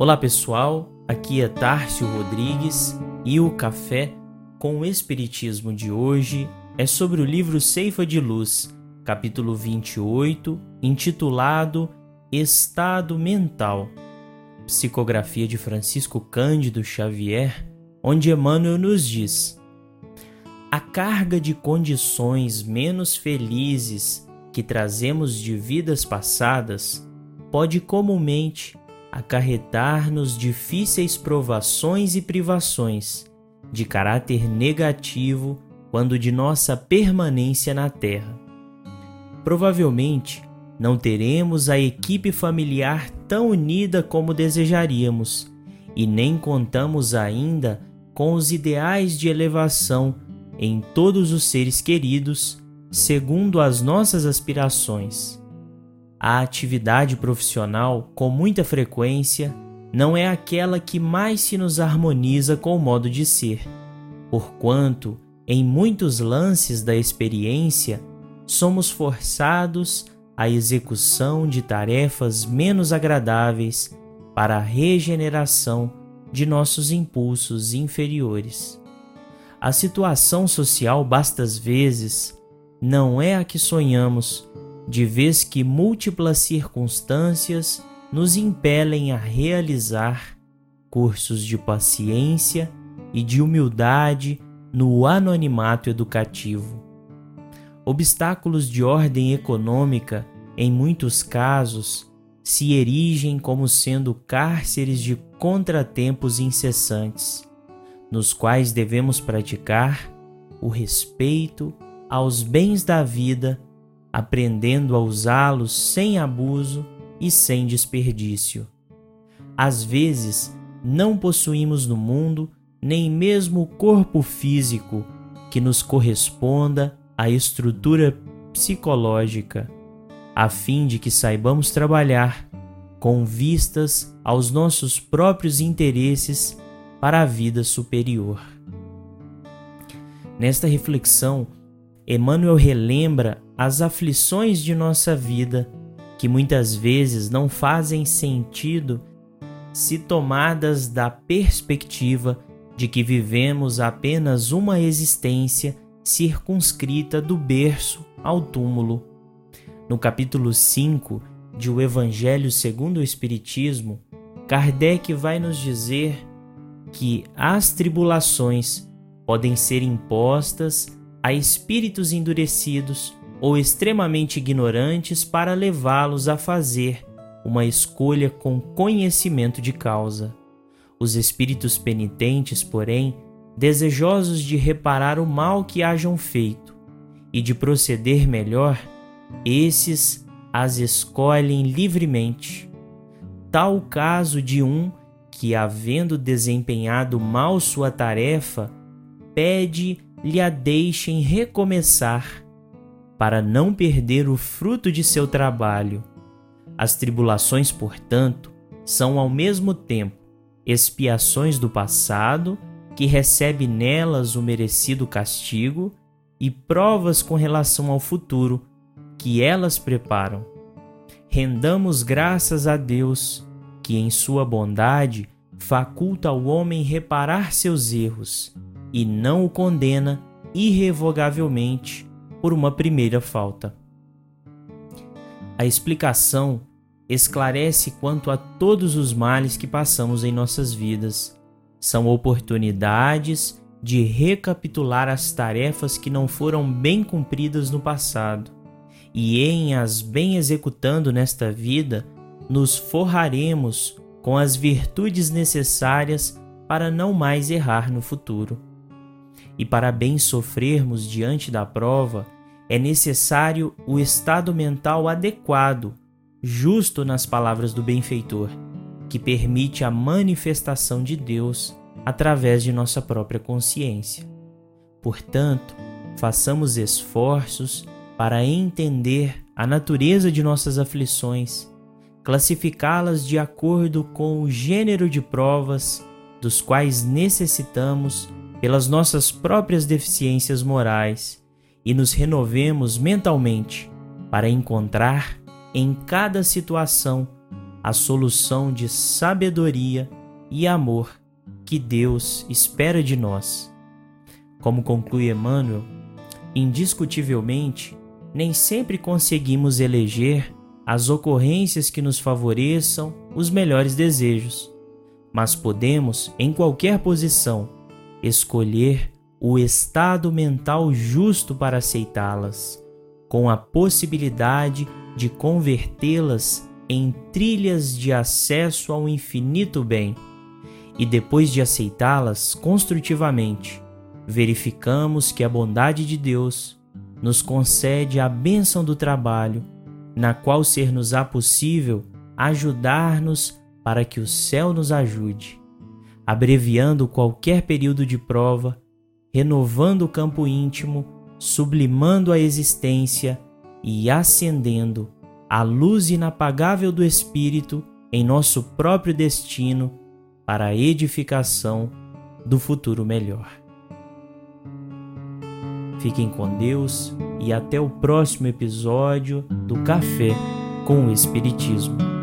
Olá pessoal, aqui é Tárcio Rodrigues e o café com o Espiritismo de hoje é sobre o livro Ceifa de Luz, capítulo 28, intitulado Estado Mental, psicografia de Francisco Cândido Xavier, onde Emmanuel nos diz: A carga de condições menos felizes que trazemos de vidas passadas pode comumente acarretar-nos difíceis provações e privações, de caráter negativo quando de nossa permanência na Terra. Provavelmente não teremos a equipe familiar tão unida como desejaríamos e nem contamos ainda com os ideais de elevação em todos os seres queridos, segundo as nossas aspirações a atividade profissional, com muita frequência, não é aquela que mais se nos harmoniza com o modo de ser, porquanto, em muitos lances da experiência, somos forçados à execução de tarefas menos agradáveis para a regeneração de nossos impulsos inferiores. A situação social, bastas vezes, não é a que sonhamos de vez que múltiplas circunstâncias nos impelem a realizar cursos de paciência e de humildade no anonimato educativo. Obstáculos de ordem econômica, em muitos casos, se erigem como sendo cárceres de contratempos incessantes, nos quais devemos praticar o respeito aos bens da vida aprendendo a usá-los sem abuso e sem desperdício. Às vezes, não possuímos no mundo nem mesmo o corpo físico que nos corresponda à estrutura psicológica, a fim de que saibamos trabalhar com vistas aos nossos próprios interesses para a vida superior. Nesta reflexão, Emmanuel relembra as aflições de nossa vida, que muitas vezes não fazem sentido se tomadas da perspectiva de que vivemos apenas uma existência circunscrita do berço ao túmulo. No capítulo 5 de O Evangelho segundo o Espiritismo, Kardec vai nos dizer que as tribulações podem ser impostas a espíritos endurecidos ou extremamente ignorantes para levá-los a fazer uma escolha com conhecimento de causa. Os espíritos penitentes, porém, desejosos de reparar o mal que hajam feito e de proceder melhor, esses as escolhem livremente. Tal o caso de um que, havendo desempenhado mal sua tarefa, pede lhe a deixem recomeçar, para não perder o fruto de seu trabalho. As tribulações, portanto, são ao mesmo tempo expiações do passado, que recebe nelas o merecido castigo, e provas com relação ao futuro, que elas preparam. Rendamos graças a Deus, que em sua bondade faculta ao homem reparar seus erros e não o condena irrevogavelmente por uma primeira falta. A explicação esclarece quanto a todos os males que passamos em nossas vidas. São oportunidades de recapitular as tarefas que não foram bem cumpridas no passado, e em as bem executando nesta vida, nos forraremos com as virtudes necessárias para não mais errar no futuro. E para bem sofrermos diante da prova, é necessário o estado mental adequado, justo nas palavras do benfeitor, que permite a manifestação de Deus através de nossa própria consciência. Portanto, façamos esforços para entender a natureza de nossas aflições, classificá-las de acordo com o gênero de provas dos quais necessitamos pelas nossas próprias deficiências morais e nos renovemos mentalmente para encontrar em cada situação a solução de sabedoria e amor que Deus espera de nós. Como conclui Emmanuel, indiscutivelmente, nem sempre conseguimos eleger as ocorrências que nos favoreçam os melhores desejos, mas podemos, em qualquer posição, escolher o estado mental justo para aceitá-las, com a possibilidade de convertê-las em trilhas de acesso ao infinito bem. E depois de aceitá-las construtivamente, verificamos que a bondade de Deus nos concede a bênção do trabalho, na qual ser-nos-á possível ajudar-nos para que o céu nos ajude, abreviando qualquer período de prova, renovando o campo íntimo, sublimando a existência e acendendo a luz inapagável do Espírito em nosso próprio destino para a edificação do futuro melhor. Fiquem com Deus e até o próximo episódio do Café com o Espiritismo.